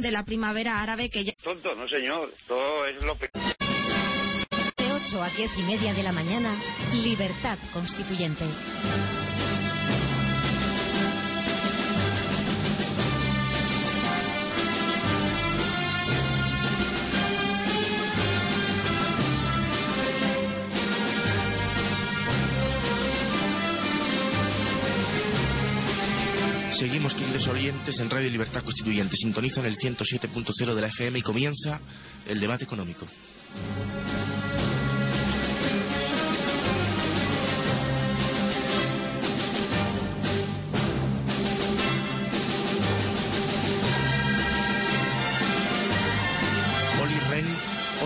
de la primavera árabe que ya... Tonto, no señor, todo es lo peor. De 8 a 10 y media de la mañana, Libertad Constituyente. Seguimos, queridos oyentes, en Radio Libertad Constituyente. Sintonizan el 107.0 de la FM y comienza el debate económico.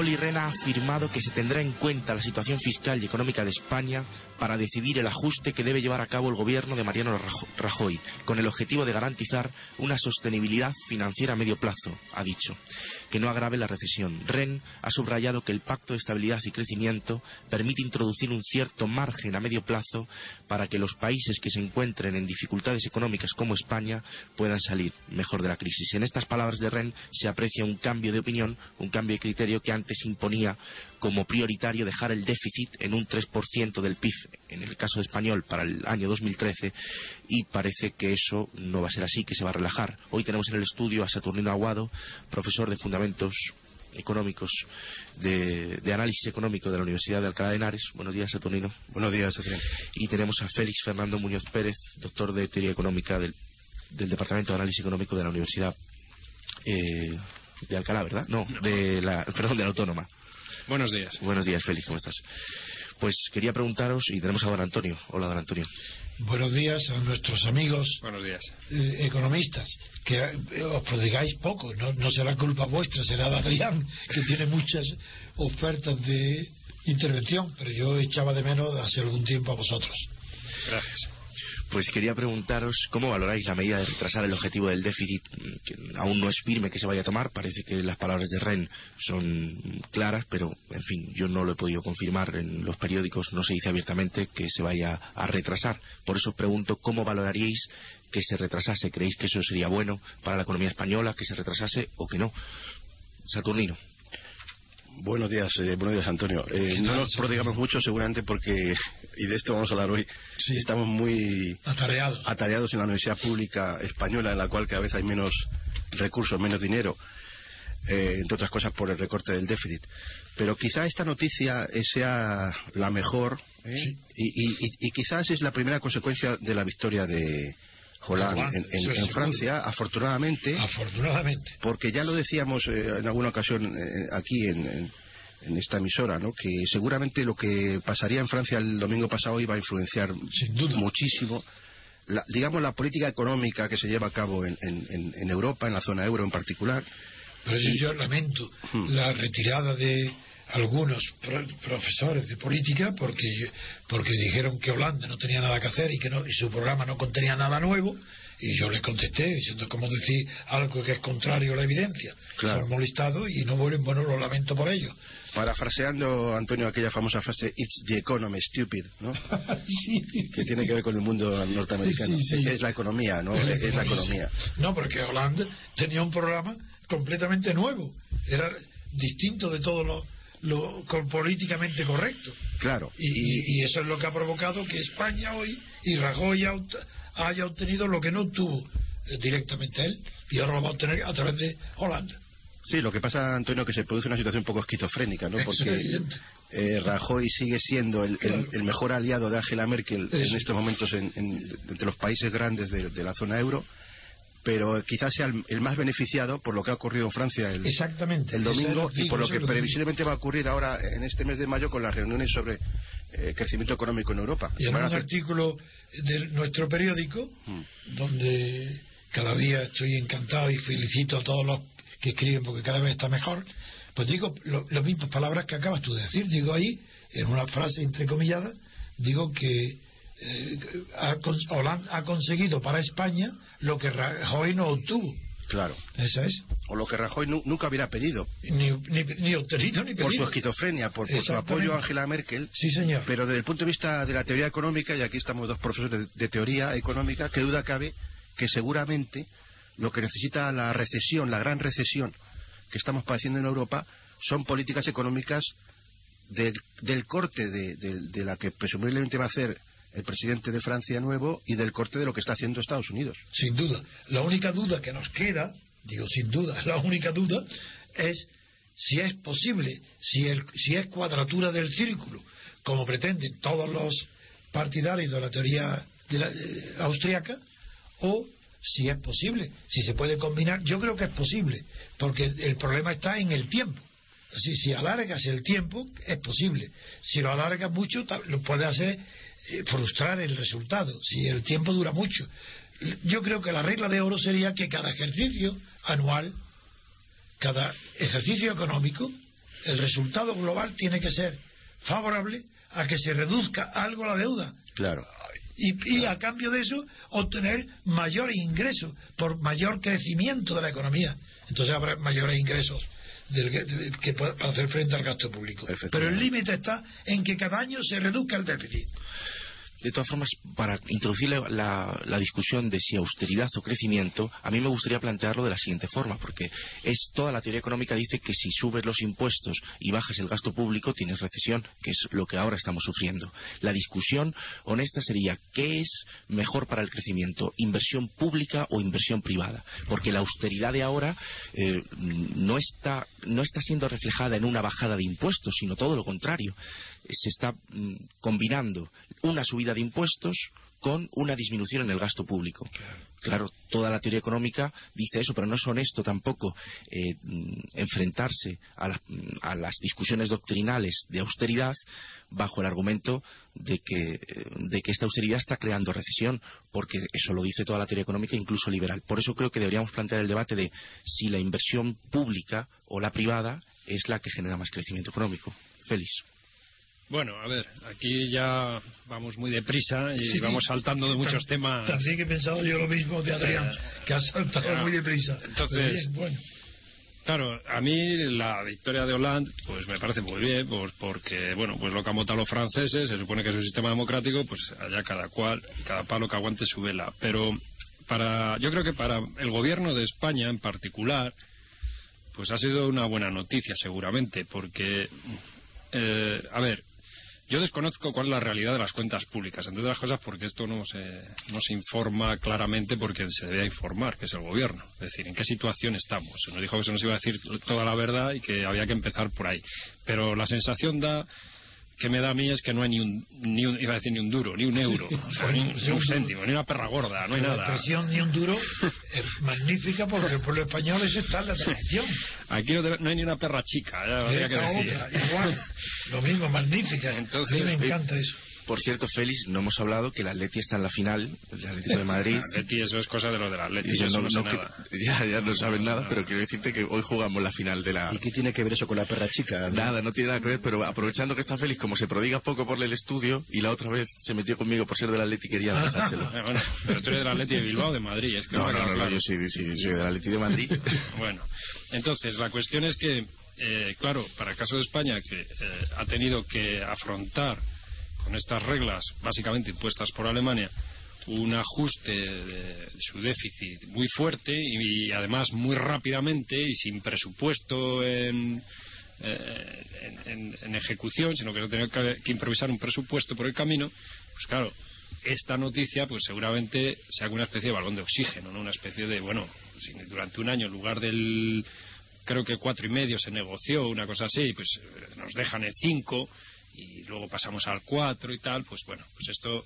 Oli Rehn ha afirmado que se tendrá en cuenta la situación fiscal y económica de España para decidir el ajuste que debe llevar a cabo el gobierno de Mariano Rajo- Rajoy, con el objetivo de garantizar una sostenibilidad financiera a medio plazo, ha dicho, que no agrave la recesión. Rehn ha subrayado que el Pacto de Estabilidad y Crecimiento permite introducir un cierto margen a medio plazo para que los países que se encuentren en dificultades económicas como España puedan salir mejor de la crisis. En estas palabras de Rehn se aprecia un cambio de opinión, un cambio de criterio que antes imponía como prioritario dejar el déficit en un 3% del PIB, en el caso español, para el año 2013, y parece que eso no va a ser así, que se va a relajar. Hoy tenemos en el estudio a Saturnino Aguado, profesor de Económicos de, de análisis económico de la Universidad de Alcalá de Henares. Buenos días, Saturnino. Buenos días. Y tenemos a Félix Fernando Muñoz Pérez, doctor de Teoría Económica del, del Departamento de Análisis Económico de la Universidad eh, de Alcalá, ¿verdad? No, de la, perdón, de la Autónoma. Buenos días. Buenos días, Félix, ¿cómo estás? Pues quería preguntaros, y tenemos a don Antonio. Hola, don Antonio. Buenos días a nuestros amigos Buenos días. eh, economistas, que eh, os prodigáis poco, no, no será culpa vuestra, será de Adrián, que tiene muchas ofertas de intervención, pero yo echaba de menos hace algún tiempo a vosotros. Gracias. Pues quería preguntaros cómo valoráis la medida de retrasar el objetivo del déficit, que aún no es firme que se vaya a tomar. Parece que las palabras de Ren son claras, pero en fin, yo no lo he podido confirmar en los periódicos, no se dice abiertamente que se vaya a retrasar. Por eso os pregunto cómo valoraríais que se retrasase. ¿Creéis que eso sería bueno para la economía española, que se retrasase o que no? Saturnino. Buenos días, eh, buenos días, Antonio. Eh, ¿Qué no nos prodigamos mucho, seguramente, porque, y de esto vamos a hablar hoy, Sí. estamos muy Atareados. atareados en la Universidad Pública Española, en la cual cada vez hay menos recursos, menos dinero, eh, entre otras cosas por el recorte del déficit. Pero quizá esta noticia eh, sea la mejor, ¿eh? Sí. y, y- y- y quizás es la primera consecuencia de la victoria de Hollande Hollande, en. Francia, afortunadamente. Afortunadamente. porque ya lo decíamos eh, en alguna ocasión eh, aquí en, en- esta emisora, ¿no? que seguramente lo que pasaría en Francia el domingo pasado iba a influenciar Sin duda. muchísimo, la- digamos, la política económica que se lleva a cabo en, en- Europa, en la zona euro en particular. Por eso yo lamento Hmm. la retirada de algunos pro- profesores de política porque porque dijeron que Holanda no tenía nada que hacer y que no, y su programa no contenía nada nuevo y yo les contesté diciendo cómo decir algo que es contrario a la evidencia Claro. se han molestado y no vuelven bueno lo lamento por ello Parafraseando, Antonio, aquella famosa frase, It's the economy, stupid, ¿no? sí. que tiene que ver con el mundo norteamericano. Sí, sí. Es la economía, ¿no? Es, la economía. No, porque Holanda tenía un programa completamente nuevo. Era distinto de todo lo, lo políticamente correcto. Claro. Y, y- y eso es lo que ha provocado que España hoy y Rajoy haya obtenido lo que no obtuvo eh, directamente él y ahora lo va a obtener a través de Holanda. Sí, lo que pasa, Antonio, que se produce una situación un poco esquizofrénica, ¿no? Porque eh, Rajoy sigue siendo el, el- mejor aliado de Angela Merkel en estos momentos en, en- entre los países grandes de, de la zona euro, pero quizás sea el, el más beneficiado por lo que ha ocurrido en Francia el, Exactamente. domingo y por lo que previsiblemente va a ocurrir ahora en este mes de mayo con las reuniones sobre eh, crecimiento económico en Europa. Y en un hacer- artículo de nuestro periódico, Mm. donde cada día estoy encantado y felicito a todos los que escriben porque cada vez está mejor, pues digo lo- las mismas palabras que acabas tú de decir. Digo ahí, en una frase entrecomillada, digo que ha, Hollande ha conseguido para España lo que Rajoy no obtuvo. Claro. Eso es. O lo que Rajoy nu- nunca hubiera pedido. Ni, ni, ni obtenido ni Por su pedido. esquizofrenia, por, por su apoyo a Angela Merkel. Sí, señor. Pero desde el punto de vista de la teoría económica, y aquí estamos dos profesores de, de teoría económica, que duda cabe que seguramente lo que necesita la recesión, la gran recesión que estamos padeciendo en Europa, son políticas económicas del corte de, la que presumiblemente va a hacer el presidente de Francia nuevo y del corte de lo que está haciendo Estados Unidos. Sin duda. La única duda que nos queda, digo sin duda, la única duda es si es posible, si, si es cuadratura del círculo, como pretenden todos los partidarios de la teoría de la, eh, austriaca, o si es posible, si se puede combinar. Yo creo que es posible, porque el problema está en el tiempo. Así, si alargas el tiempo, es posible. Si lo alargas mucho, lo puede hacer frustrar el resultado. Si el tiempo dura mucho. Yo creo que la regla de oro sería que cada ejercicio anual, cada ejercicio económico, el resultado global tiene que ser favorable a que se reduzca algo la deuda. Claro. Y, a cambio de eso obtener mayor ingreso por mayor crecimiento de la economía. Entonces habrá mayores ingresos que, para hacer frente al gasto público. Pero el límite está en que cada año se reduzca el déficit. De todas formas, para introducir la, discusión de si austeridad o crecimiento, a mí me gustaría plantearlo de la siguiente forma, porque es toda la teoría económica dice que si subes los impuestos y bajas el gasto público tienes recesión, que es lo que ahora estamos sufriendo. La discusión honesta sería ¿qué es mejor para el crecimiento? ¿Inversión pública o inversión privada? Porque la austeridad de ahora eh, no, está, no está siendo reflejada en una bajada de impuestos, sino todo lo contrario se está mm, combinando una subida de impuestos con una disminución en el gasto público. Claro, toda la teoría económica dice eso, pero no es honesto tampoco eh, mm, enfrentarse a, las discusiones doctrinales de austeridad bajo el argumento de que, eh, de que esta austeridad está creando recesión, porque eso lo dice toda la teoría económica, incluso liberal. Por eso creo que deberíamos plantear el debate de si la inversión pública o la privada es la que genera más crecimiento económico. Félix. Bueno, a ver, aquí ya vamos muy deprisa y vamos saltando de muchos temas. También que he pensado yo lo mismo de Adrián, eh, que ha saltado muy deprisa. Entonces, bueno. Claro, a mí la victoria de Hollande, pues me parece muy bien, pues porque, bueno, pues lo que han votado los franceses, se supone que es un sistema democrático, pues allá cada cual, cada palo que aguante su vela. Pero para, yo creo que para el gobierno de España en particular, pues ha sido una buena noticia seguramente, porque, eh, a ver, yo desconozco cuál es la realidad de las cuentas públicas, entre otras cosas porque esto no se, no informa claramente porque se debe informar, que es el gobierno. Es decir, en qué situación estamos. Se nos dijo que se nos iba a decir toda la verdad y que había que empezar por ahí. Pero la sensación da que me da a mí es que no hay ni un, ni un iba a decir ni un duro, ni un euro, ni, un, céntimo, ni una perra gorda, no hay nada. La expresión ni un duro es magnífica porque el pueblo español es está en la tradición. Aquí no, hay ni una perra chica, ya habría que decir. Otra, igual, lo mismo, magnífica. Entonces, a mí me encanta eso. Por cierto, Félix, no hemos hablado que el Atleti está en la final, el Atlético de Madrid. Atleti, eso es cosa de lo del Atleti, no, nada. ya, ya no saben nada, pero quiero decirte que hoy jugamos la final de la... ¿Y qué tiene que ver eso con la perra chica? Nada, no tiene nada que ver, pero aprovechando que está Félix, como se prodiga poco por el estudio, y la otra vez se metió conmigo por ser del Atleti, quería dejárselo. Bueno, pero tú eres del Atleti de Bilbao de Madrid, es que no, no, no, yo sí, sí, soy del Atleti de Madrid. bueno, entonces, la cuestión es que, eh, claro, para el caso de España, que eh, ha tenido que afrontar con estas reglas básicamente impuestas por Alemania, un ajuste de su déficit muy fuerte y, además muy rápidamente y sin presupuesto en, eh, en, ejecución, sino que no tenía que, improvisar un presupuesto por el camino, pues claro, esta noticia pues seguramente sea una especie de balón de oxígeno, ¿no? Una especie de, bueno, durante un año en lugar del creo que cuatro y medio se negoció, una cosa así, pues nos dejan el cinco y luego pasamos al 4 y tal, pues bueno, pues esto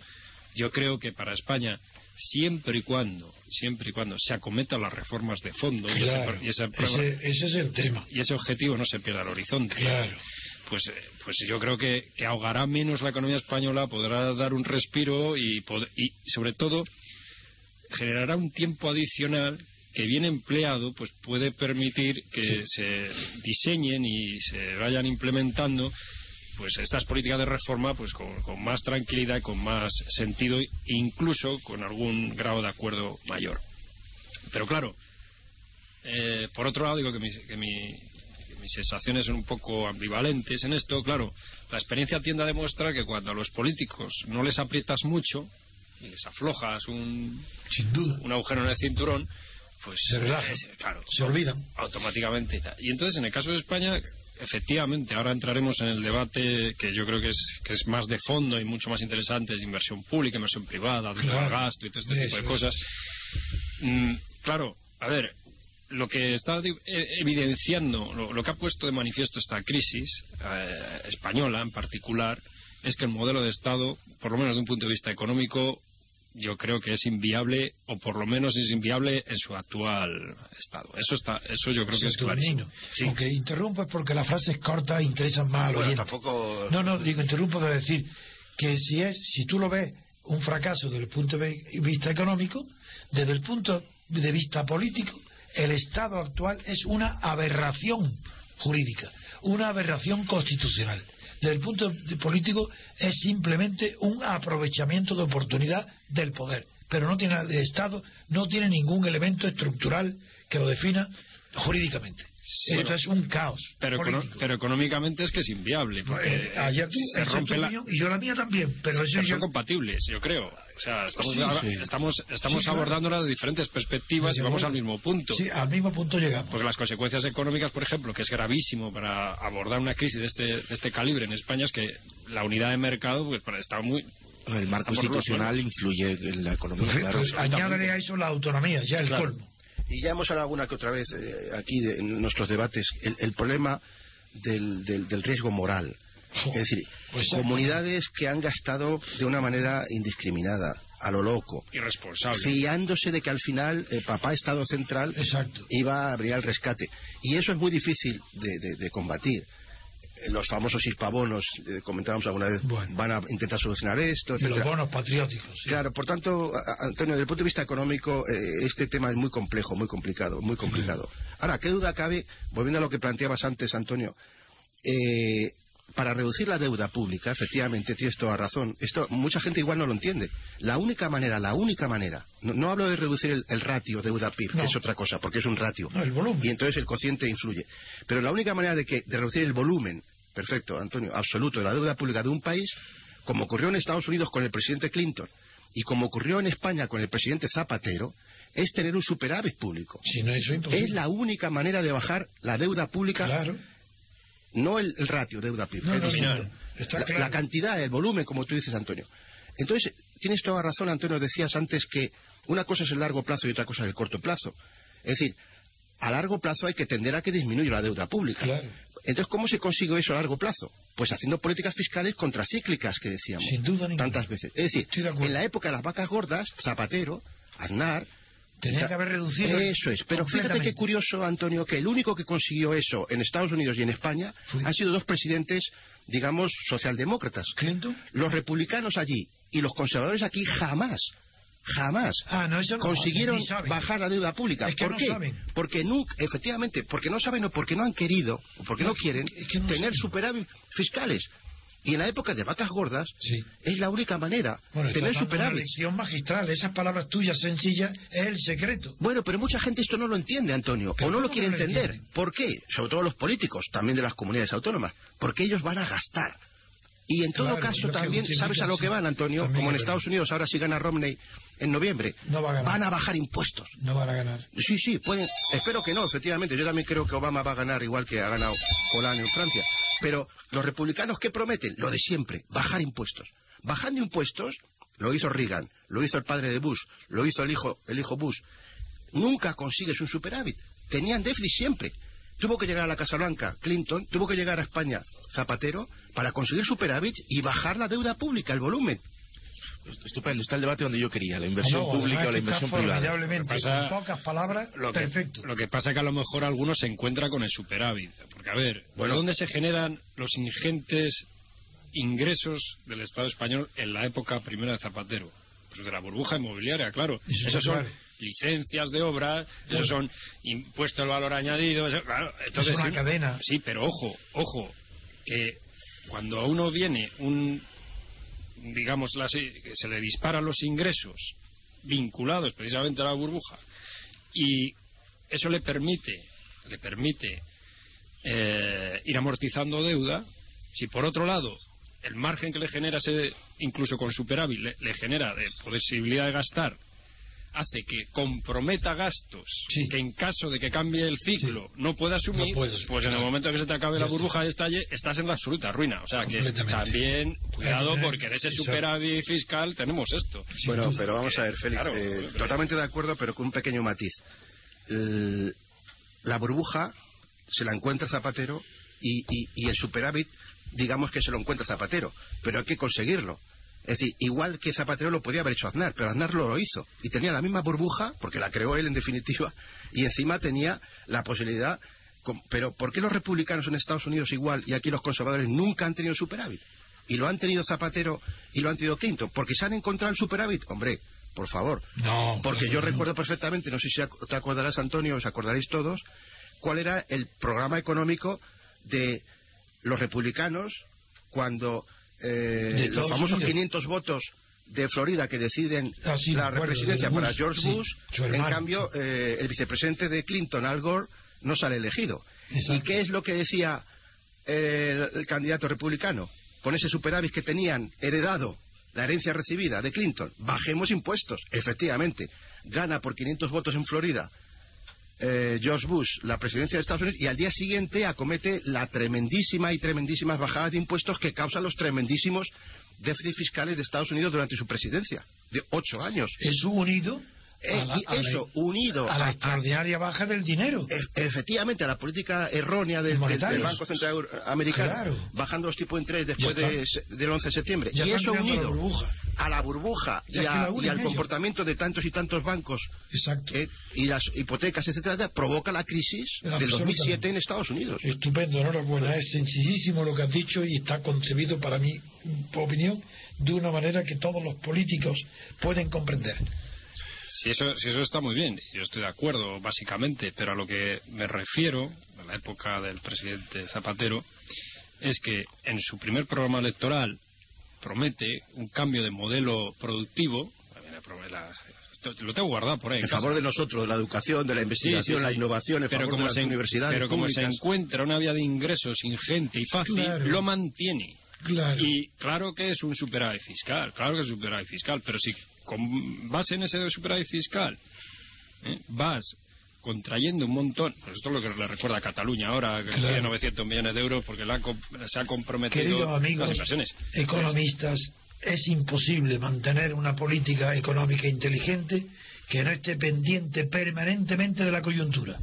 yo creo que para España siempre y cuando siempre y cuando se acometan las reformas de fondo y, ese, es el tema. y ese objetivo no se pierda al horizonte. Pues eh, pues yo creo que, que, ahogará menos la economía española podrá dar un respiro y, y sobre todo generará un tiempo adicional que bien empleado pues puede permitir que se diseñen y se vayan implementando pues estas políticas de reforma pues con, más tranquilidad con más sentido incluso con algún grado de acuerdo mayor pero claro eh, por otro lado digo que, que, mis sensaciones son un poco ambivalentes en esto claro la experiencia tiende a demostrar que cuando a los políticos no les aprietas mucho y les aflojas un, Sin duda. un agujero en el cinturón pues Se relajan, eh, claro, se olvidan. automáticamente. Y entonces, en el caso de España, efectivamente, ahora entraremos en el debate que yo creo que es, que es más de fondo y mucho más interesante, es inversión pública, inversión privada, de Claro. gasto y todo este tipo de cosas. Mm, claro, a ver, lo que está eh, evidenciando, lo, lo que ha puesto de manifiesto esta crisis eh, española en particular, es que el modelo de Estado, por lo menos de un punto de vista económico, yo creo que es inviable, o por lo menos es inviable en su actual estado. Eso está, eso yo creo que es clarísimo. Sí. Aunque interrumpo es porque las frases cortas interesan más al Bueno, oyente. tampoco... No, no, digo, interrumpo para decir que si es, si tú lo ves un fracaso desde el punto de vista económico, desde el punto de vista político, el Estado actual es una aberración jurídica, una aberración constitucional. Desde el punto de político es simplemente un aprovechamiento de oportunidad del poder, pero no tiene de Estado, no tiene ningún elemento estructural que lo defina jurídicamente. Esto es un caos. Pero, político. pero económicamente es que es inviable. Porque Eh, allá tú, se rompe la, y yo la mía también, pero eso pero yo, son compatibles, yo creo. O sea, estamos, Sí, ahora- sí. estamos, estamos Sí, claro. abordándolas de diferentes perspectivas y vamos al mismo punto. sí, al mismo punto llegamos. Porque las consecuencias económicas, por ejemplo, que es gravísimo para abordar una crisis de este, de este calibre en España, es que la unidad de mercado pues, está muy. El marco institucional influye en la economía, Pues, claro. pues, añádale a eso la autonomía, ya el Claro. colmo. Y ya hemos hablado alguna que otra vez eh, aquí de- en nuestros debates el, el problema del, del- del riesgo moral. Es decir, Pues, comunidades que han gastado de una manera indiscriminada, a lo loco, irresponsable. fiándose de que al final el papá Estado Central Exacto. iba a abrir el rescate. Y eso es muy difícil de, de- de combatir. Eh, Los famosos hispabonos, eh, comentábamos alguna vez, Bueno. van a intentar solucionar esto, Y los etcétera. bonos patrióticos. sí. Claro, por tanto, Antonio, desde el punto de vista económico, eh, este tema es muy complejo, muy complicado, muy complicado. Ahora, ¿qué duda cabe, volviendo a lo que planteabas antes, Antonio? eh, para reducir la deuda pública, efectivamente, tienes toda razón. Esto mucha gente igual no lo entiende. La única manera, la única manera, no, no hablo de reducir el, el ratio deuda-PIB, No. que es otra cosa, porque es un ratio. No, el volumen. Y entonces el cociente influye. Pero la única manera de, que, de reducir el volumen, perfecto, Antonio, absoluto, de la deuda pública de un país, como ocurrió en Estados Unidos con el presidente Clinton y como ocurrió en España con el presidente Zapatero, es tener un superávit público. Si no, eso es imposible. Es la única manera de bajar la deuda pública, Claro. No el, el ratio No, es no, no, está la, claro. la cantidad, el volumen, como tú dices, Antonio. Entonces, tienes toda razón, Antonio, decías antes que una cosa es el largo plazo y otra cosa es el corto plazo. Es decir, a largo plazo hay que tender a que disminuya la deuda pública. Claro. Entonces, ¿cómo se consigue eso a largo plazo? Pues haciendo políticas fiscales contracíclicas, que decíamos. Sin duda. Tantas veces. Es decir, en la época de las vacas gordas, Zapatero, Aznar... Tenía que haber reducido Eso es. Pero fíjate qué curioso, Antonio, que el único que consiguió eso en Estados Unidos y en España han sido dos presidentes, digamos, socialdemócratas. ¿Clinton? Los republicanos allí y los conservadores aquí jamás, jamás Ah, no, eso no consiguieron bajar la deuda pública. Es que ¿Por qué? saben. Porque nunca, efectivamente, porque no saben o porque no han querido, o porque no, quieren es que no tener saben. superávit fiscales. Y en la época de vacas gordas Sí. es la única manera Bueno, tener dando una superávit. lección magistral. Esas palabras tuyas sencillas es el secreto. Bueno, pero mucha gente esto no lo entiende, Antonio, o no lo ¿cómo quiere no lo entender. entienden? ¿Por qué? Sobre todo los políticos, también de las comunidades autónomas, porque ellos van a gastar. Y en todo Claro, caso también, ¿sabes a lo que van, Antonio? También Como en es Estados. Unidos, ahora si gana Romney en noviembre, No va a ganar. van a bajar impuestos. No van a ganar. Sí, sí, pueden. Espero que no, efectivamente. Yo también creo que Obama va a ganar igual que ha ganado Hollande en Francia. Pero los republicanos, ¿qué prometen? Lo de siempre, bajar impuestos. Bajando impuestos, lo hizo Reagan, lo hizo el padre de Bush, lo hizo el hijo, el hijo Bush. Nunca consigues un superávit. Tenían déficit siempre. Tuvo que llegar a la Casa Blanca Clinton, tuvo que llegar a España Zapatero para conseguir superávit y bajar la deuda pública, el volumen. Estupendo, está el debate donde yo quería, la inversión No, pública o la inversión privada. Lo que pasa- con pocas palabras, Lo que, perfecto. lo que pasa es que a lo mejor algunos se encuentran con el superávit. Porque, a ver, ¿de Bueno. dónde se generan los ingentes ingresos del Estado español en la época primera de Zapatero? Pues de la burbuja inmobiliaria, claro. Eso Esos son licencias de obra, esos son impuestos al valor añadido, eso- claro. Entonces, Es una sí, cadena. Sí, pero ojo, ojo, que cuando a uno viene un, digamos, que se le disparan los ingresos vinculados precisamente a la burbuja y eso le permite, le permite eh, ir amortizando deuda, si por otro lado el margen que le genera ese, incluso con superávit, le, le genera de posibilidad de gastar hace que comprometa gastos Sí. que en caso de que cambie el ciclo no pueda asumir, No puede asumir, pues en el momento que se te acabe la burbuja y estalle, estás en la absoluta ruina. O sea que también, cuidado, Eh, porque de ese superávit fiscal tenemos esto. Bueno, pero vamos a ver, Félix, Claro, eh, pero- totalmente de acuerdo, pero con un pequeño matiz. El- la burbuja se la encuentra Zapatero y, y- y el superávit, digamos que se lo encuentra Zapatero, pero hay que conseguirlo. Es decir, igual que Zapatero lo podía haber hecho Aznar, pero Aznar lo, lo hizo. Y tenía la misma burbuja, porque la creó él en definitiva, y encima tenía la posibilidad. Pero ¿por qué los republicanos en Estados Unidos igual y aquí los conservadores nunca han tenido superávit? Y lo han tenido Zapatero y lo han tenido Clinton, porque se han encontrado el superávit. Hombre, por favor. No, Porque yo no. recuerdo perfectamente, no sé si te acordarás, Antonio, os acordaréis todos, cuál era el programa económico de los republicanos cuando eh, los famosos Unidos. 500 votos de Florida que deciden Ah, sí, la acuerdo, presidencia de para George Bush, en cambio eh, el vicepresidente de Clinton, Al Gore, no sale elegido. Exacto. ¿Y qué es lo que decía eh, el, el candidato republicano? Con ese superávit que tenían heredado, la herencia recibida de Clinton, bajemos impuestos. Efectivamente, gana por 500 votos en Florida eh, George Bush la presidencia de Estados Unidos y al día siguiente acomete la tremendísima y tremendísimas bajadas de impuestos que causan los tremendísimos déficits fiscales de Estados Unidos durante su presidencia, de ocho años. Eso unido a la, la- eso, unido a la extraordinaria baja del dinero. E- efectivamente a la política errónea del, del- Monetarios. del Banco Central Americano, Claro. bajando los tipos de interés después de del 11 de septiembre. Ya y eso unido a la burbuja y, a- al comportamiento de tantos y tantos bancos eh, y las hipotecas, etcétera, provoca la crisis del Absolutamente. 2007 en Estados Unidos. Estupendo, enhorabuena. Es sencillísimo lo que has dicho y está concebido para mí, por opinión, de una manera que todos los políticos pueden comprender. Si eso, si eso está muy bien, yo estoy de acuerdo, básicamente, pero a lo que me refiero, en la época del presidente Zapatero, es que en su primer programa electoral promete un cambio de modelo productivo, la lo tengo guardado por ahí. en En favor casa. de nosotros, de la educación, de la Sí, investigación, sí, la innovación, en pero favor como de las se, universidades Pero como se encuentra una vía de ingresos ingente y fácil, Claro. lo mantiene. Claro. Y claro que es un superávit fiscal, claro que es un superávit fiscal, pero si con base en ese superávit fiscal ¿eh? vas contrayendo un montón, pues esto es lo que le recuerda a Cataluña ahora, que Claro. tiene 900 millones de euros porque com- se ha comprometido Queridos amigos, las inversiones. economistas, es imposible mantener una política económica inteligente que no esté pendiente permanentemente de la coyuntura.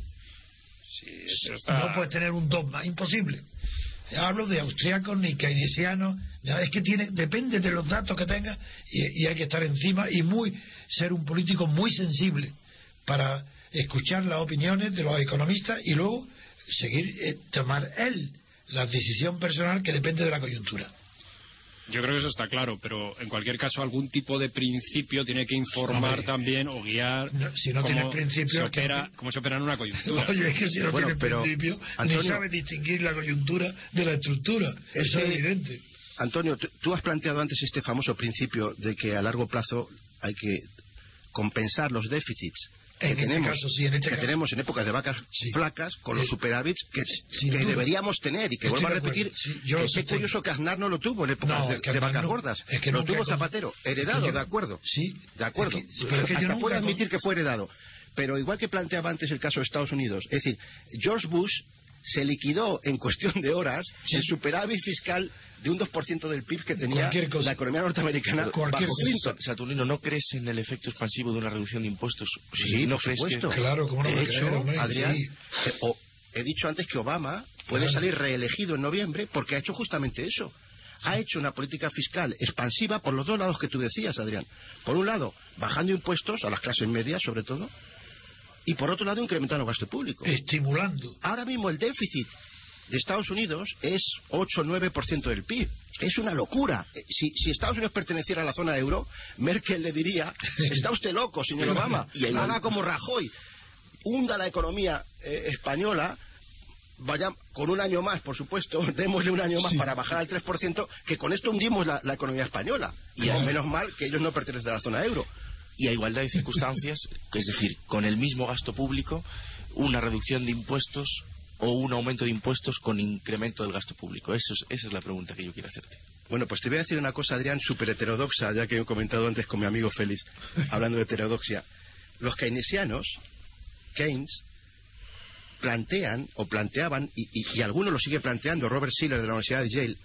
Sí, eso está- No puedes tener un dogma, imposible. Hablo de austriacos ni keynesianos, es que tiene, depende de los datos que tengas y, y hay que estar encima y muy ser un político muy sensible para escuchar las opiniones de los economistas y luego seguir eh, tomar él la decisión personal que depende de la coyuntura. Yo creo que eso está claro, pero en cualquier caso algún tipo de principio tiene que informar Hombre. también o guiar No, si no cómo, tienes principio, se que- cómo se opera en una coyuntura. Oye, es que si no Bueno, tiene pero, principio, Antonio- ni sabe distinguir la coyuntura de la estructura. Es Eso es que- evidente. Antonio, tú has planteado antes este famoso principio de que a largo plazo hay que compensar los déficits que, En este tenemos, caso, sí, en este que caso. tenemos en épocas de vacas Sí. flacas con los Eh, superávits que, deberíamos tener y que Estoy vuelvo a repetir yo que sostengo. curioso que Aznar no lo tuvo en épocas No, de, vacas no. gordas Es que lo tuvo Zapatero heredado yo- de acuerdo Sí, de acuerdo es que- pero es que hasta puedo con- admitir que fue heredado pero igual que planteaba antes el caso de Estados Unidos es decir George Bush se liquidó en cuestión de horas Sí. el superávit fiscal de un 2% del PIB que tenía cosa. la economía norteamericana Cualquier bajo. Clinton. Saturnino, ¿no crees en el efecto expansivo de una reducción de impuestos? Sí, ¿No por crees supuesto. que... Claro, ¿cómo no de hecho, creer, hombre? Adrián, Sí. eh, o- he dicho antes que Obama puede Claro. salir reelegido en noviembre porque ha hecho justamente eso. Ha hecho una política fiscal expansiva por los dos lados que tú decías, Adrián. Por un lado, bajando impuestos a las clases medias, sobre todo, y por otro lado, incrementando gasto público. Estimulando. Ahora mismo el déficit de Estados Unidos es 8 o 9% del PIB. Es una locura. Eh, Si, si Estados Unidos perteneciera a la zona euro, Merkel le diría, está usted loco, señor Obama, Y haga como Rajoy, hunda la economía eh, española, vaya con un año más, por supuesto, démosle un año más Sí. para bajar al 3%, que con esto hundimos la, la economía española. Y Claro. menos mal que ellos no pertenecen a la zona euro. y a igualdad de circunstancias, es decir, con el mismo gasto público, una reducción de impuestos o un aumento de impuestos con incremento del gasto público. Eso es- esa es la pregunta que yo quiero hacerte. Bueno, pues te voy a decir una cosa, Adrián, súper heterodoxa, ya que he comentado antes con mi amigo Félix, hablando de heterodoxia. los keynesianos, Keynes, plantean o planteaban, y, y, y algunos lo sigue planteando, Robert Schiller de la Universidad de Yale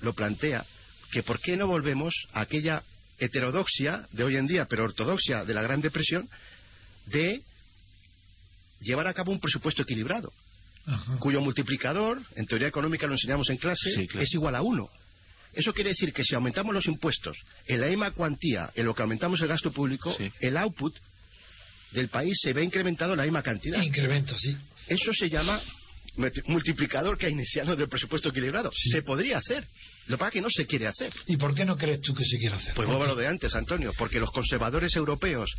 lo plantea, que por qué no volvemos a aquella heterodoxia de hoy en día, pero ortodoxia de la Gran Depresión, de llevar a cabo un presupuesto equilibrado, Ajá. cuyo multiplicador, en teoría económica lo enseñamos en clase, Sí, claro. es igual a uno. Eso quiere decir que si aumentamos los impuestos en la misma cuantía en lo que aumentamos el gasto público, Sí. el output del país se ve incrementado en la misma cantidad. Incrementa, sí. Eso se llama multi- multiplicador keynesiano del presupuesto equilibrado. Sí. Se podría hacer. Lo que pasa es que no se quiere hacer. ¿Y por qué no crees tú que se quiere hacer? Pues ¿Por vuelvo a lo de antes, Antonio, porque los conservadores europeos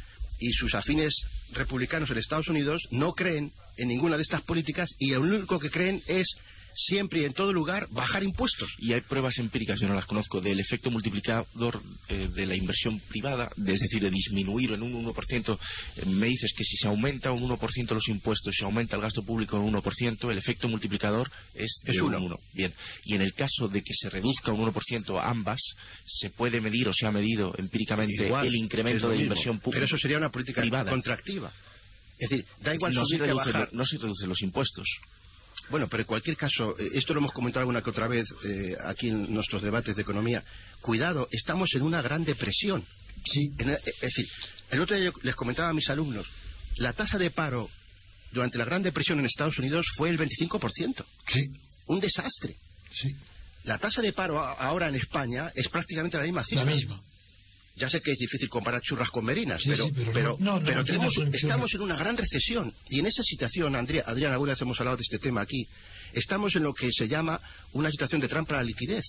y sus afines republicanos en Estados Unidos no creen en ninguna de estas políticas y lo único que creen es siempre y en todo lugar bajar impuestos. Y hay pruebas empíricas, yo no las conozco, del efecto multiplicador eh, de la inversión privada, es decir, de disminuir en un 1%. Eh, me dices que si se aumenta un 1% los impuestos, si aumenta el gasto público en un 1%, el efecto multiplicador es de Es un uno. 1. Bien. Y en el caso de que se reduzca un 1% ambas, se puede medir o se ha medido empíricamente Igual, el incremento de la inversión pública. Pero eso sería una política privada. contractiva. Es decir, da igual no se, que bajar. no se reducen los impuestos. Bueno, pero en cualquier caso, eh, esto lo hemos comentado alguna que otra vez eh, aquí en nuestros debates de economía. Cuidado, estamos en una gran depresión. Sí. En el- es decir, el otro día yo les comentaba a mis alumnos, la tasa de paro durante la Gran Depresión en Estados Unidos fue el 25%. Sí, Un desastre. sí. La tasa de paro ahora en España es prácticamente la misma cifra. La misma. Ya sé que es difícil comparar churras con merinas, Sí, pero, sí, pero pero, no, no, pero tenemos- estamos en una gran recesión. Y en esa situación, Andrea, Adrián, alguna vez hemos hablado de este tema aquí, estamos en lo que se llama una situación de trampa a la liquidez.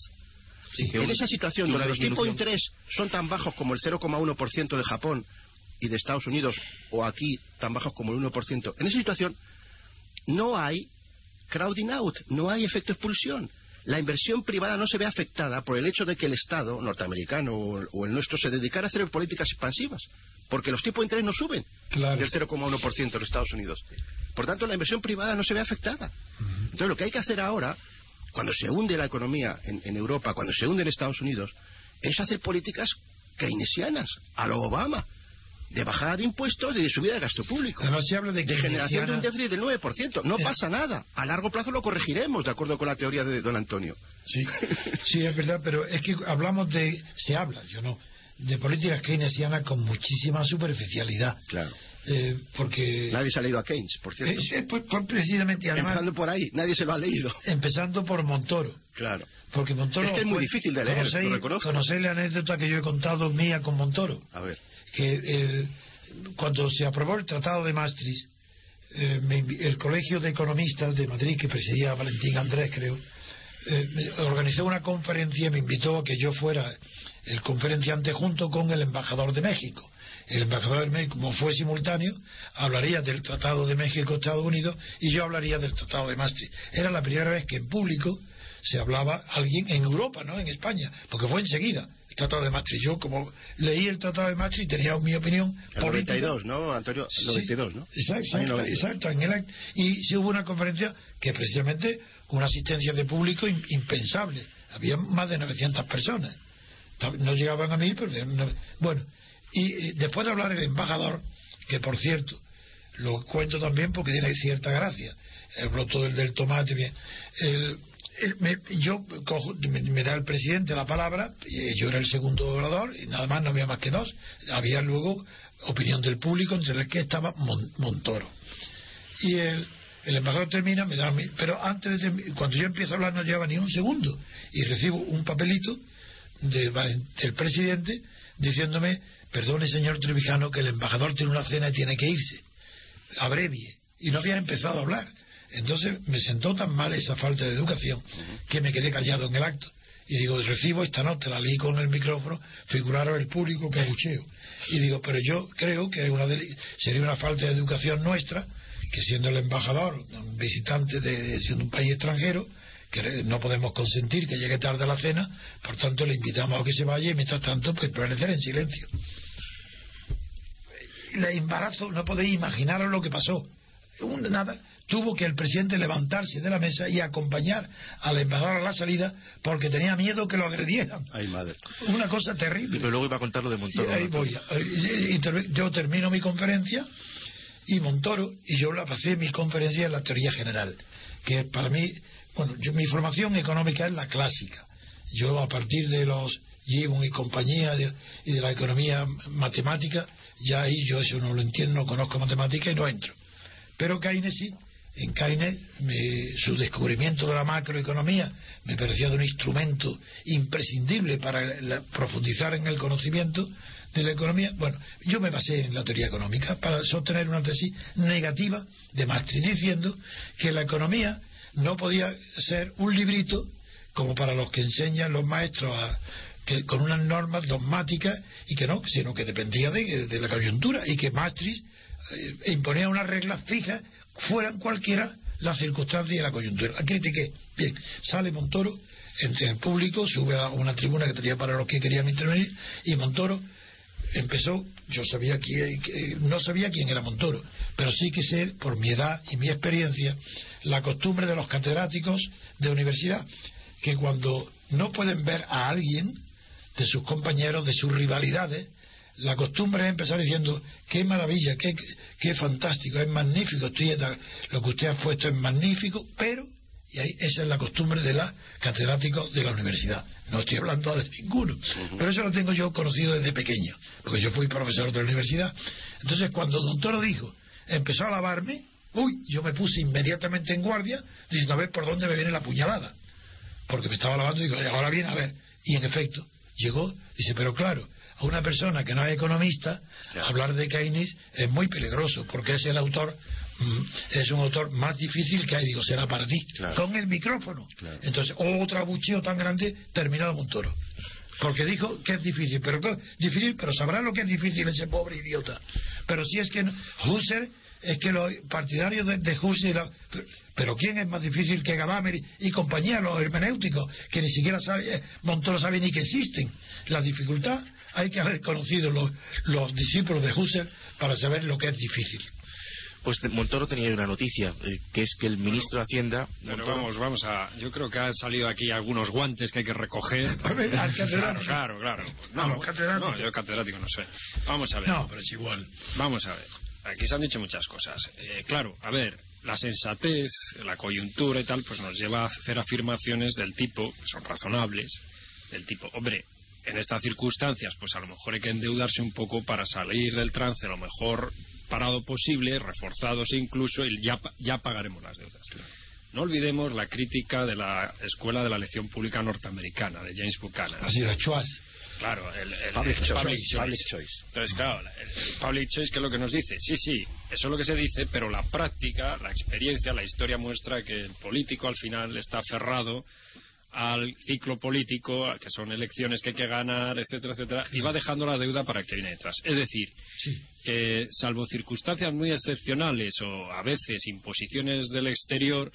Sí, en esa situación donde los tipos de interés son tan bajos como el 0,1% de Japón y de Estados Unidos, o aquí tan bajos como el 1%, en esa situación no hay crowding out, no hay efecto expulsión. La inversión privada no se ve afectada por el hecho de que el Estado norteamericano o, el nuestro se dedicara a hacer políticas expansivas, porque los tipos de interés no suben Claro. del 0,1% en Estados Unidos. Por tanto, la inversión privada no se ve afectada. Entonces, lo que hay que hacer ahora, cuando se hunde la economía en, en Europa, cuando se hunde en Estados Unidos, es hacer políticas keynesianas, a lo Obama, de bajada de impuestos y de subida de gasto público. Además se habla de de generación de un déficit del 9%. No Eh. pasa nada. A largo plazo lo corregiremos, de acuerdo con la teoría de don Antonio. Sí, sí, es verdad, pero es que hablamos de, se habla, yo no, de políticas keynesianas con muchísima superficialidad. Claro. Eh, porque... Nadie se ha leído a Keynes, por cierto. Eh, sí, pues, pues, precisamente, además, Empezando por ahí, nadie se lo ha leído. empezando por Montoro. Claro. Porque Montoro... Es que es muy difícil de leer, conocéis- lo reconozco. Conocéis la anécdota que yo he contado mía con Montoro. A ver. Que eh, cuando se aprobó el Tratado de Maastricht, eh, el Colegio de Economistas de Madrid, que presidía Valentín Andrés, creo, eh, organizó una conferencia y me invitó a que yo fuera el conferenciante junto con el embajador de México. El embajador de México, como fue simultáneo, hablaría del Tratado de México-Estados Unidos y yo hablaría del Tratado de Maastricht. Era la primera vez que en público se hablaba alguien en Europa, no en España, porque fue enseguida el Tratado de Maastricht. Yo, como leí el Tratado de Maastricht, tenía mi opinión El política. 92, ¿no, Antonio? El Sí, 92, ¿no? Exacto, Año exacto, 92. exacto, en el y sí hubo una conferencia que precisamente una asistencia de público im- impensable. Había más de 900 personas. No llegaban a mí, pero... Bueno, y, después de hablar el embajador, que por cierto, lo cuento también porque tiene cierta gracia, el broto del, del tomate, bien. El- me- yo cojo- me, da el presidente la palabra, yo era el segundo orador, y nada más no había más que dos. Había luego opinión del público, entre el que estaba Mon- Montoro. Y el, el embajador termina, me da pero antes de cuando yo empiezo a hablar no lleva ni un segundo, y recibo un papelito de- del presidente diciéndome, perdone señor Trevijano, que el embajador tiene una cena y tiene que irse, abrevie, y no habían empezado a hablar. Entonces me sentó tan mal esa falta de educación que me quedé callado en el acto. Y digo, recibo esta nota, la leí con el micrófono, figuraron el público que abucheo. Y digo, pero yo creo que una sería una falta de educación nuestra, que siendo el embajador, visitante de siendo un país extranjero, que no podemos consentir que llegue tarde a la cena, por tanto le invitamos a que se vaya y mientras tanto pues permanecer en silencio. El embarazo, no podéis imaginaros lo que pasó. Un- nada, tuvo que el presidente levantarse de la mesa y acompañar al embajador a la salida porque tenía miedo que lo agredieran. Ay, madre. Una cosa Sí, terrible. pero luego iba a contar lo de Y Montoro. ahí voy. Eh, interve- Yo termino mi conferencia y Montoro, y yo la pasé mi conferencia en la teoría general, que para mí, bueno, yo, mi formación económica es la clásica. Yo a partir de los Gibbon y compañía de- y de la economía matemática, ya ahí yo eso no lo entiendo, no conozco matemática y no entro. Pero Keynes sí. En Keynes me- su descubrimiento de la macroeconomía me parecía de un instrumento imprescindible para la- profundizar en el conocimiento de la economía. Bueno, yo me basé en la teoría económica para sostener una tesis negativa de Maastricht diciendo que la economía no podía ser un librito como para los que enseñan los maestros a- que, con unas normas dogmáticas y que no, sino que dependía de, de la coyuntura y que Maastricht eh, imponía unas reglas fijas, fueran cualquiera las circunstancias y la coyuntura. La critiqué. Bien, sale Montoro entre el público, sube a una tribuna que tenía para los que querían intervenir y Montoro empezó, yo sabía que, no sabía quién era Montoro, pero sí que sé, por mi edad y mi experiencia, la costumbre de los catedráticos de universidad, que cuando no pueden ver a alguien de sus compañeros, de sus rivalidades, la costumbre es empezar diciendo, qué maravilla, qué, qué fantástico, es magnífico, estoy, lo que usted ha puesto es magnífico, pero, y ahí, esa es la costumbre de los catedráticos de la universidad. No estoy hablando de ninguno, pero eso lo tengo yo conocido desde pequeño, porque yo fui profesor de la universidad. Entonces, cuando Don Toro dijo, empezó a lavarme, uy, yo me puse inmediatamente en guardia, diciendo, a ver por dónde me viene la puñalada porque me estaba lavando y digo, ahora viene a ver. Y en efecto, llegó, dice, pero claro, a una persona que no es economista, Claro. hablar de Keynes es muy peligroso, porque es el autor, mm, es un autor más difícil que hay, digo, será para ti, Claro. con el micrófono. Claro. Entonces, otro abucheo tan grande, terminado Montoro. Porque dijo que es difícil, pero difícil, pero sabrá lo que es difícil ese pobre idiota. Pero si es que Husserl, es que los partidarios de, de Husserl, la- pero ¿quién es más difícil que Gadamer y, y compañía, los hermenéuticos, que ni siquiera sabe, eh, Montoro sabe ni que existen? La dificultad hay que haber conocido los, los discípulos de Husserl para saber lo que es difícil. Pues Montoro tenía una noticia, eh, que es que el ministro de Hacienda... Pero Montoro- vamos, vamos a. Yo creo que han salido aquí algunos guantes que hay que recoger. A ver, al catedrático. Claro, claro. A los catedráticos. no, yo catedrático no sé. Vamos a ver. No, pero es igual. Vamos a ver. Aquí se han dicho muchas cosas. Eh, claro, a ver, la sensatez, la coyuntura y tal, pues nos lleva a hacer afirmaciones del tipo, que son razonables, del tipo, hombre, en estas circunstancias, pues a lo mejor hay que endeudarse un poco para salir del trance, a lo mejor parado posible, reforzados incluso, y ya, pa- ya pagaremos las deudas. No olvidemos la crítica de la Escuela de la Lección Pública Norteamericana, de James Buchanan. Así Chuas. Claro, el, el- Public el choice, public choice. public choice. Entonces, claro, el, el public choice, ¿qué es lo que nos dice? Sí, sí, eso es lo que se dice, pero la práctica, la experiencia, la historia muestra que el político al final está aferrado al ciclo político, que son elecciones que hay que ganar, etcétera, etcétera, y va dejando la deuda para que viene detrás. Es decir, Sí. que salvo circunstancias muy excepcionales o a veces imposiciones del exterior,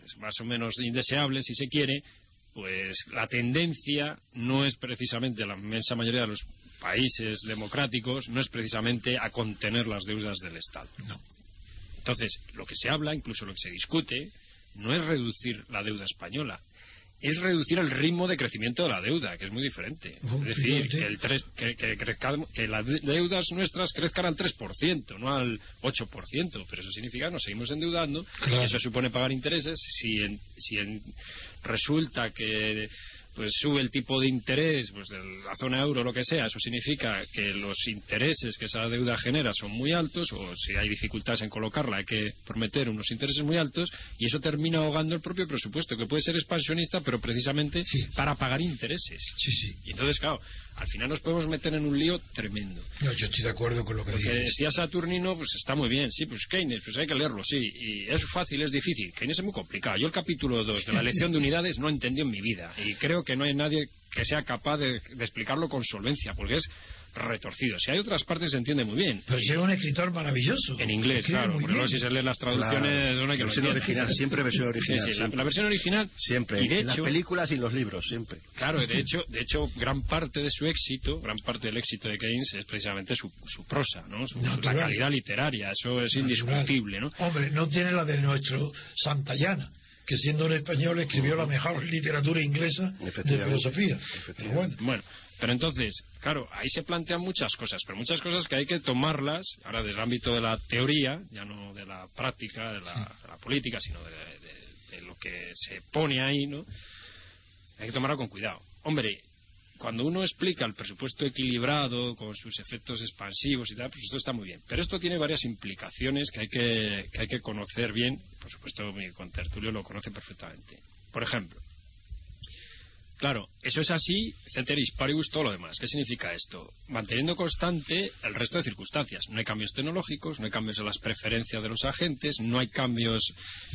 pues, más o menos indeseables si se quiere, pues la tendencia no es precisamente la inmensa mayoría de los países democráticos, no es precisamente a contener las deudas del Estado. No. Entonces, lo que se habla, incluso lo que se discute, no es reducir la deuda española, es reducir el ritmo de crecimiento de la deuda, que es muy diferente. Ujú, es decir, fíjate. que, el tres- que, que que las de- deudas nuestras crezcan al 3%, no al 8%, pero eso significa que nos seguimos endeudando, Claro. y eso supone pagar intereses. Si, en- si en- resulta que pues sube el tipo de interés pues de la zona euro lo que sea eso significa que los intereses que esa deuda genera son muy altos o si hay dificultades en colocarla hay que prometer unos intereses muy altos y eso termina ahogando el propio presupuesto que puede ser expansionista pero precisamente Sí. para pagar intereses Sí, sí. y entonces claro al final nos podemos meter en un lío tremendo No, yo estoy de acuerdo con lo que que decía Saturnino, pues está muy bien, sí, pues Keynes, pues hay que leerlo, sí, y es fácil, es difícil. Keynes es muy complicado. Yo el capítulo 2 de la lección de unidades no entendí en mi vida, y creo que no hay nadie que sea capaz de, de explicarlo con solvencia, porque es retorcido. Si hay otras partes se entiende muy bien. Pero si es un escritor maravilloso. En inglés, Escribe claro. Porque luego si se leen las traducciones, Claro. uno hay que lo Versión entienda. original, siempre versión original, Sí, sí, la, siempre. la versión original. Siempre, Y de en las hecho, películas y en los libros, siempre. Claro, de hecho, de hecho, gran parte de su éxito, gran parte del éxito de Keynes es precisamente su, su prosa, ¿no? Su- la calidad literaria, eso es Natural. indiscutible, ¿no? Hombre, no tiene la de nuestro Santayana, que siendo un español escribió la mejor literatura inglesa de filosofía. Efectivamente. Pero bueno, Bueno, pero entonces, claro, ahí se plantean muchas cosas, pero muchas cosas que hay que tomarlas, ahora del ámbito de la teoría, ya no de la práctica, de la, de la política, sino de, de- de lo que se pone ahí, ¿no? Hay que tomarlo con cuidado. Hombre, cuando uno explica el presupuesto equilibrado, con sus efectos expansivos y tal, pues esto está muy bien. Pero esto tiene varias implicaciones que hay que, que hay que conocer bien. Por supuesto, mi contertulio lo conoce perfectamente. Por ejemplo, Claro, eso es así, ceteris paribus, todo lo demás. ¿Qué significa esto? Manteniendo constante el resto de circunstancias. No hay cambios tecnológicos, no hay cambios en las preferencias de los agentes, no hay cambios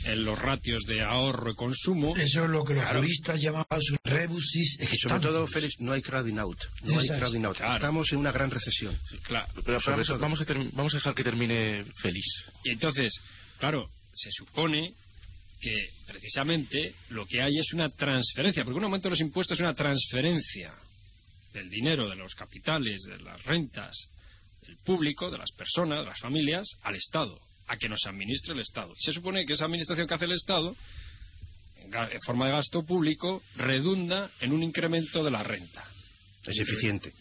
en los ratios de ahorro y consumo. eso es lo que los Claro. juristas llamaban su rebusis Y sobre todo, Félix, no hay crowding out. No hay Esa es. crowding out. Claro. Estamos en una gran recesión. Claro. Pero Sobre vamos, a, vamos a term- vamos a dejar que termine Félix. Y entonces, claro, se supone que precisamente lo que hay es una transferencia, porque un aumento de los impuestos es una transferencia del dinero, de los capitales, de las rentas, del público, de las personas, de las familias, al Estado, a que nos administre el Estado. Y se supone que esa administración que hace el Estado, en forma de gasto público, redunda en un incremento de la renta. Es eficiente.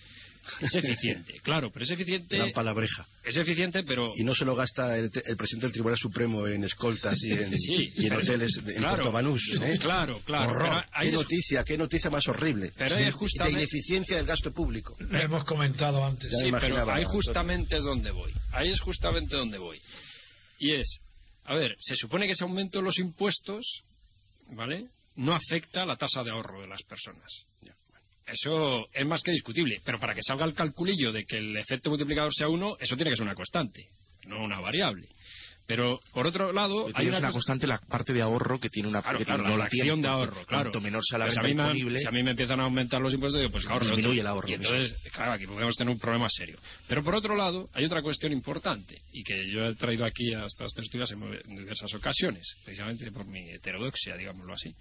Es eficiente, claro, pero es eficiente, Gran palabreja. es eficiente, pero Y no se lo gasta el, el presidente del Tribunal Supremo en escoltas y en, Sí, y en pero- hoteles de- en claro, Puerto Banús. ¿eh? Claro, claro. Horror. ahí qué noticia, qué noticia más horrible. Pero Sí, es justamente- De ineficiencia del gasto público. Lo hemos comentado antes. Ya Sí, pero imaginaba, ahí Antonio. justamente es donde voy. Ahí es justamente donde voy. Y es, a ver, se supone que ese aumento de los impuestos, ¿vale? No afecta a la tasa de ahorro de las personas. Eso es más que discutible, pero para que salga el calculillo de que el efecto multiplicador sea uno, eso tiene que ser una constante, no una variable. Pero, por otro lado, hay una, una constante la parte de ahorro que tiene una Claro, que claro, no la la fracción de porque ahorro, claro. Cuanto menor sea la Pues renta disponible, si a mí me empiezan a aumentar los impuestos, digo, pues Disminuye otro. el ahorro, Y entonces, claro, aquí podemos tener un problema serio. Pero por otro lado, hay otra cuestión importante y que yo he traído aquí a estas tertulias en diversas ocasiones, precisamente por mi heterodoxia, digámoslo así.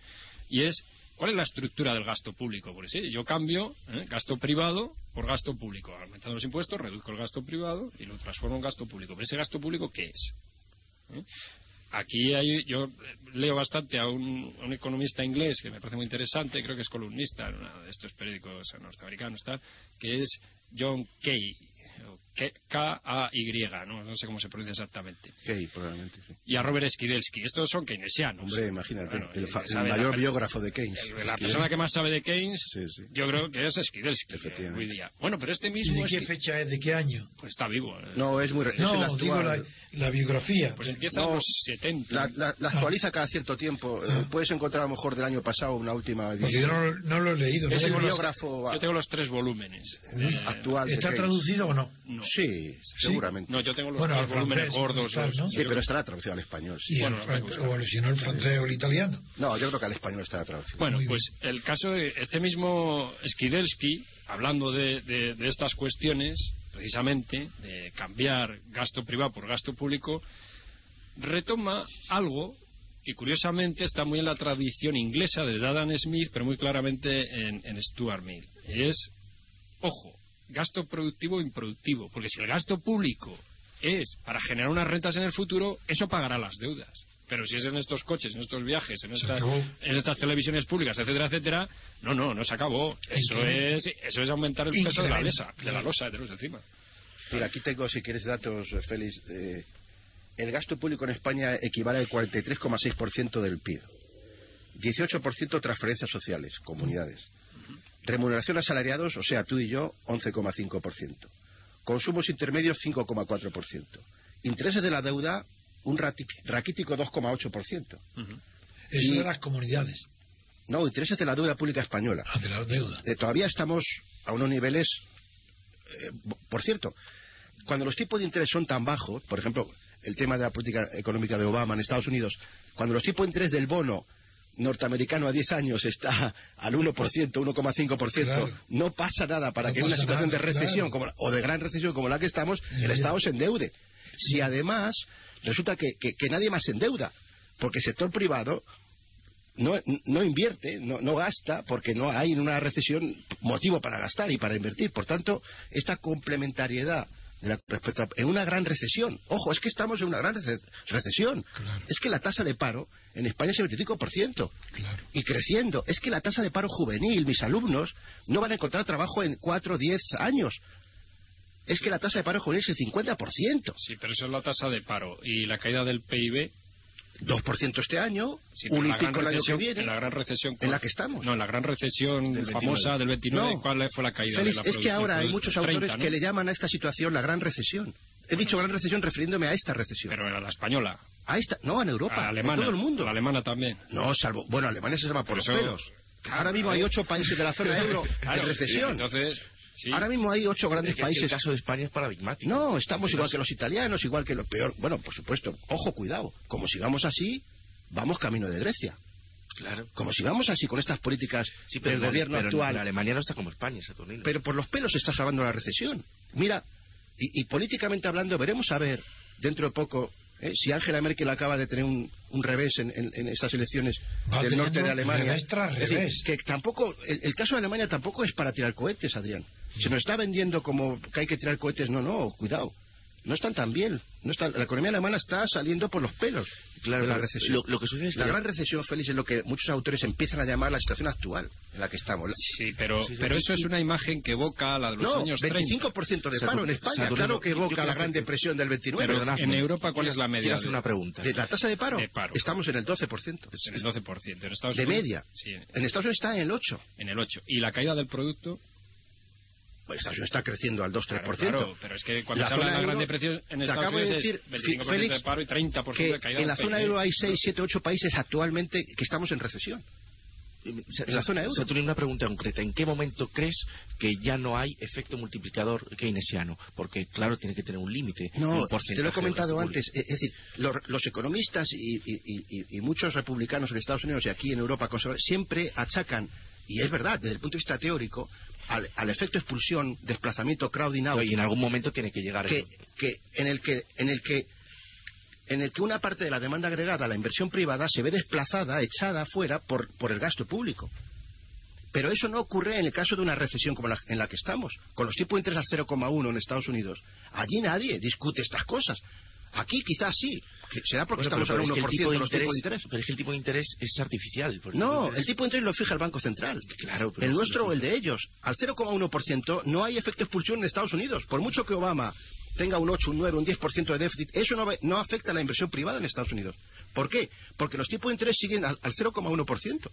Y es, ¿cuál es la estructura del gasto público? Porque sí, yo cambio ¿eh? gasto privado por gasto público. Aumentando los impuestos, reduzco el gasto privado y lo transformo en gasto público. Pero ese gasto público, ¿qué es? ¿Eh? Aquí hay, yo leo bastante a un, economista inglés que me parece muy interesante, creo que es columnista en uno de estos periódicos norteamericanos, tal, que es John Kay, K- K-A-Y, ¿no? no sé cómo se pronuncia exactamente. Ok, probablemente, sí. Y a Robert Skidelsky. Estos son keynesianos. Hombre, imagínate, Bueno, el, y el la mayor per- biógrafo de Keynes. el- La persona que más sabe de Keynes, Sí, sí. yo creo que es Skidelsky, Efectivamente. hoy día. Bueno, pero este ¿Y mismo de qué fecha es? ¿De qué año? pues está vivo. ¿eh? No, es muy... re- es el No, actual- digo la, la biografía. Pues empieza No, en los 70. La, la- la actualiza cada cierto tiempo. Eh, puedes encontrar a lo mejor del año pasado una última Porque yo edición. no, no lo he leído. el tengo los- biógrafo Yo tengo los tres volúmenes. Actual ¿Está traducido o no? no. Sí, seguramente. No, yo tengo los Bueno, al volúmenes francés, gordos. tal, los- ¿no? Sí, pero estará traducido al español. sí. Y Bueno, o si no el francés o el italiano. No, yo creo que al español estará traducido. Bueno, Muy pues el caso de este mismo Skidelsky, hablando de, de- de estas cuestiones, precisamente, de cambiar gasto privado por gasto público, retoma algo que curiosamente está muy en la tradición inglesa de Adam Smith, pero muy claramente en, en Stuart Mill. Y es, ojo, gasto productivo e improductivo, porque si el gasto público es para generar unas rentas en el futuro, eso pagará las deudas. Pero si es en estos coches, en estos viajes, en estas, en estas televisiones públicas, etcétera, etcétera, no, no, no se acabó. Eso es, eso es aumentar el peso de la lesa, de la losa de los encima. Mira, aquí tengo, si quieres, datos, Félix. eh, el gasto público en España equivale al 43,6% del PIB. 18% transferencias sociales, comunidades. Remuneración a asalariados, o sea, tú y yo, 11,5%. Consumos intermedios, 5,4%. Intereses de la deuda, un raquítico 2,8%. Eso Y- de las comunidades, No, intereses de la deuda pública española. ah, de la deuda. Eh, todavía estamos a unos niveles. eh, por cierto, cuando los tipos de interés son tan bajos, por ejemplo, el tema de la política económica de Obama en Estados Unidos, cuando los tipos de interés del bono norteamericano a 10 años está al 1%, 1,5%, Claro. no pasa nada para No que en una situación nada, de recesión claro. como o de gran recesión como la que estamos, el. Estado se endeude. Si además resulta que, que- que nadie más se endeuda, porque el sector privado no, no invierte, no, no gasta, porque no hay en una recesión motivo para gastar y para invertir. Por tanto, esta complementariedad de la- respecto a- en una gran recesión. Ojo, es que estamos en una gran rece- recesión. Claro. Es que la tasa de paro en España es el 25%. Claro. Y creciendo. Es que la tasa de paro juvenil, mis alumnos, no van a encontrar trabajo en 4 o 10 años. Es que la tasa de paro juvenil es el 50%. Sí, pero eso es la tasa de paro. Y la caída del PIB, 2% este año, sí, un y pico el año que viene. en la gran recesión en la que estamos. No, en la gran recesión Del famosa 29. del 29, No. ¿cuál fue la caída Félix, de la es que ahora hay muchos 30, autores ¿no? que le llaman a esta situación la gran recesión. He dicho gran recesión refiriéndome a esta recesión. Pero era la española, a esta, no, en Europa, a la en alemana, todo el mundo. la alemana también. No, salvo, bueno, Alemania se llama por los eso- pelos. Ahora mismo hay ocho países de la zona euro en recesión. Entonces, sí. Ahora mismo hay ocho grandes Es que el países. caso de España es paradigmático. No, estamos igual que los italianos, igual que los peor. Bueno, por supuesto, ojo, cuidado. Como sigamos así, vamos camino de Grecia. Claro. Como sigamos así con estas políticas Sí, pero del gobierno pero actual. En Alemania no está como España, Saturnino. pero por los pelos está salvando la recesión. Mira, y, y políticamente hablando, veremos a ver dentro de poco eh, si Angela Merkel acaba de tener un, un revés en, en- en estas elecciones Va del norte de Alemania. revés tras Es decir, revés. que tampoco, el, el caso de Alemania tampoco es para tirar cohetes, Adrián. Se nos está vendiendo como que hay que tirar cohetes. No, no, cuidado. No están tan bien. No están, la economía alemana está saliendo por los pelos Claro, de la recesión. lo- lo que sucede es la que- gran recesión, Félix, es lo que muchos autores empiezan a llamar la situación actual en la que estamos. Sí, pero, Sí, sí, pero sí. eso es una imagen que evoca a la de los No, años 30. 25% de paro en España. Saturnino, claro que evoca la gran depresión del 29. Pero en Europa, ¿cuál es la media? Hacer de- una pregunta. ¿De la tasa de paro? De paro. Estamos en el 12%. En el 12%. En Estados De Unidos, media. Sí, En Estados Unidos está en el 8%. en el 8. ¿Y la caída del producto? Pues Estados Unidos está creciendo al 2-3%. Claro, claro, pero es que cuando La se habla de la gran depresión en Estados acabo de Unidos decir, es 25% Félix, de paro y 30% que de caída en la zona PIB. euro hay 6, 7, 8 países actualmente que estamos en recesión. En la zona euro. Saturnino, una pregunta concreta. ¿En qué momento crees que ya no hay efecto multiplicador keynesiano? Porque, claro, tiene que tener un límite. No, un te lo he de comentado antes. Es decir, los, los economistas y, y- y- y- muchos republicanos en Estados Unidos y aquí en Europa siempre achacan, y es verdad, desde el punto de vista teórico, al, al efecto expulsión, desplazamiento, crowding out. Y en algún momento tiene que llegar que, eso. que en el que en el que en el que una parte de la demanda agregada, la inversión privada, se ve desplazada, echada afuera por, por el gasto público. Pero eso no ocurre en el caso de una recesión como la, en la que estamos, con los tipos de interés al 0,1 en Estados Unidos. Allí nadie discute estas cosas. Aquí quizás sí, será porque Bueno, estamos 1% es que de de los tipos de interés, pero es que el tipo de interés es artificial. No, interés- el tipo de interés lo fija el Banco Central. Claro, pero- el nuestro o el de ellos. Al 0,1% no hay efecto expulsión en Estados Unidos. Por mucho que Obama tenga un 8, un 9, un 10% de déficit, eso no, no afecta a la inversión privada en Estados Unidos. ¿Por qué? Porque los tipos de interés siguen al, al 0,1%.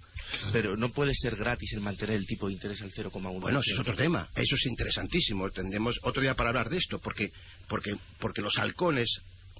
Pero no puede ser gratis el mantener el tipo de interés al 0,1. Bueno, ese es otro tema. Eso es interesantísimo. Tendremos otro día para hablar de esto, porque, porque, porque los halcones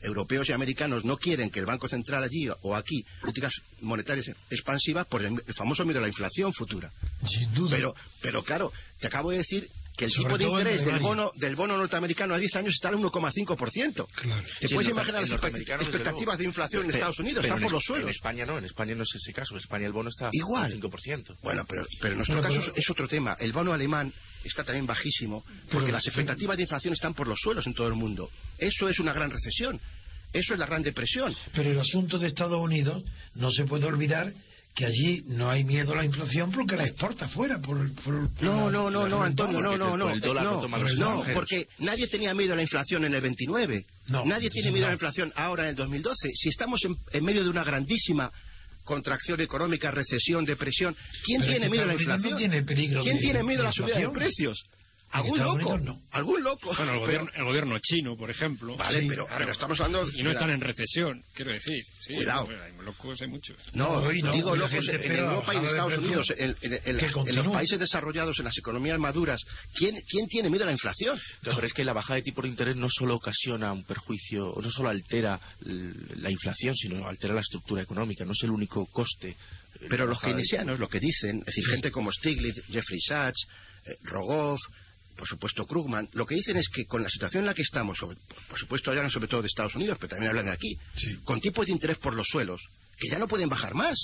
europeos y americanos no quieren que el Banco Central allí o aquí políticas monetarias expansivas por el, famoso miedo a la inflación futura. Sin duda. Pero, pero claro, te acabo de decir que el Sobre tipo de interés del bono, del bono norteamericano a 10 años está al 1,5%. Claro. ¿Te Sí, puedes imaginar las expectativas de inflación en Estados Unidos? Están por los suelos. En España no, en España no es ese caso. En España el bono está Igual. al 5%. Bueno, pero, pero en nuestro Bueno, caso pero- es otro tema. El bono alemán está también bajísimo porque las expectativas de inflación están por los suelos en todo el mundo. Eso es una gran recesión. Eso es la gran depresión. Pero el asunto de Estados Unidos no se puede olvidar que allí no hay miedo a la inflación porque la exporta fuera. Por, por- por No, la- no, no, no, el Antonio, no, dólar. no, no. el dólar no, no, porque nadie tenía miedo a la inflación en el 29. No, nadie tiene miedo a la inflación ahora en el 2012. Si estamos en, en medio de una grandísima contracción económica, recesión, depresión, ¿quién Pero tiene miedo a la inflación? no tiene peligro ¿Quién de- tiene miedo a la subida de precios? Algún Estados loco, Unidos no. algún loco. Bueno, el Pero- gobierno, el gobierno chino, por ejemplo. Vale, Sí, pero, claro. pero estamos hablando... Y no están en recesión, quiero decir. Sí, Cuidado. no, hay locos hay muchos. No, No, digo locos gente en Europa y en Estados Unidos, en, en- en- Que en los países desarrollados, en las economías maduras. ¿Quién, quién tiene miedo a la inflación? Pero es que la bajada de tipo de interés no solo ocasiona un perjuicio, no solo altera la inflación, sino altera la estructura económica. No es el único coste. eh, Pero los keynesianos lo que dicen, es decir, gente como Stiglitz, Jeffrey Sachs, eh, Rogov, por supuesto Krugman, lo que dicen es que con la situación en la que estamos, sobre- por supuesto hablan sobre todo de Estados Unidos, pero también hablan de aquí, Sí. con tipos de interés por los suelos, que ya no pueden bajar más.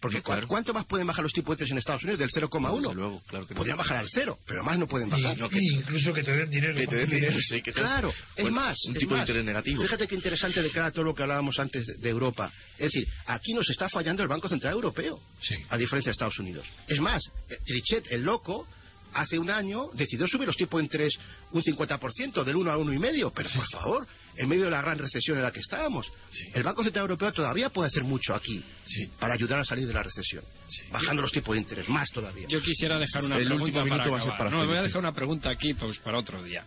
Porque No, claro. ¿cuánto más pueden bajar los tipos de interés en Estados Unidos? Del 0,1. Desde luego, claro que no. Podrían bajar al cero, pero más no pueden Y- bajar. y incluso que te den dinero. Que te den dinero, sí, que te- Claro, es más. Un es tipo de interés negativo. Fíjate qué interesante de cara a todo lo que hablábamos antes de, de Europa. Es decir, aquí nos está fallando el Banco Central Europeo, Sí. a diferencia de Estados Unidos. Es más, eh, Trichet, el loco, hace un año decidió subir los tipos de interés un 50%, del 1 al 1,5%. Pero por favor, en medio de la gran recesión en la que estábamos, Sí. el Banco Central Europeo todavía puede hacer mucho aquí Sí. para ayudar a salir de la recesión, Sí. bajando los tipos de interés, más todavía. Yo quisiera dejar una El pregunta último minuto para va a ser acabar. para No, voy a dejar una pregunta aquí pues, para otro día.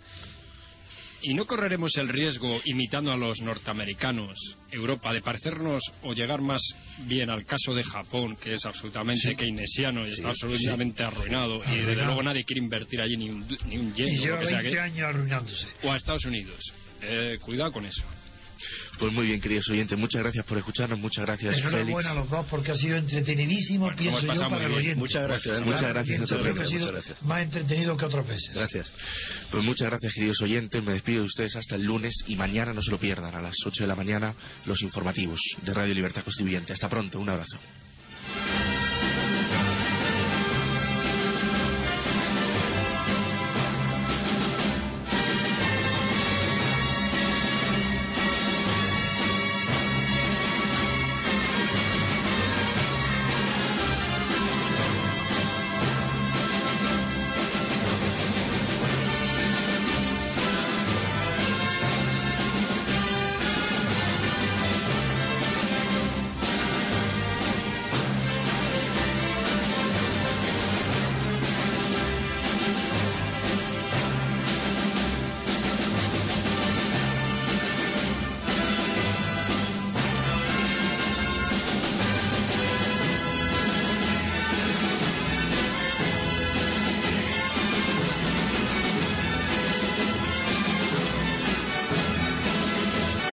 ¿Y no correremos el riesgo, imitando a los norteamericanos, Europa, de parecernos o llegar más bien al caso de Japón, que es absolutamente Sí. keynesiano y está absolutamente arruinado, y desde luego nadie quiere invertir allí ni un, ni un yen Y o lleva que sea 20 que- años arruinándose. o a Estados Unidos? Eh, cuidado con eso. Pues muy bien, queridos oyentes, muchas gracias por escucharnos, muchas gracias, Félix. Enhorabuena a los dos porque ha sido entretenidísimo, Bueno, pienso yo, para el bien. oyente. Muchas gracias. Muchas gracias, muchas que ha gracias, sido gracias. más entretenido que otras veces. Gracias. Pues muchas gracias, queridos oyentes. Me despido de ustedes hasta el lunes y mañana no se lo pierdan a las 8 de la mañana los informativos de Radio Libertad Constituyente. Hasta pronto, un abrazo.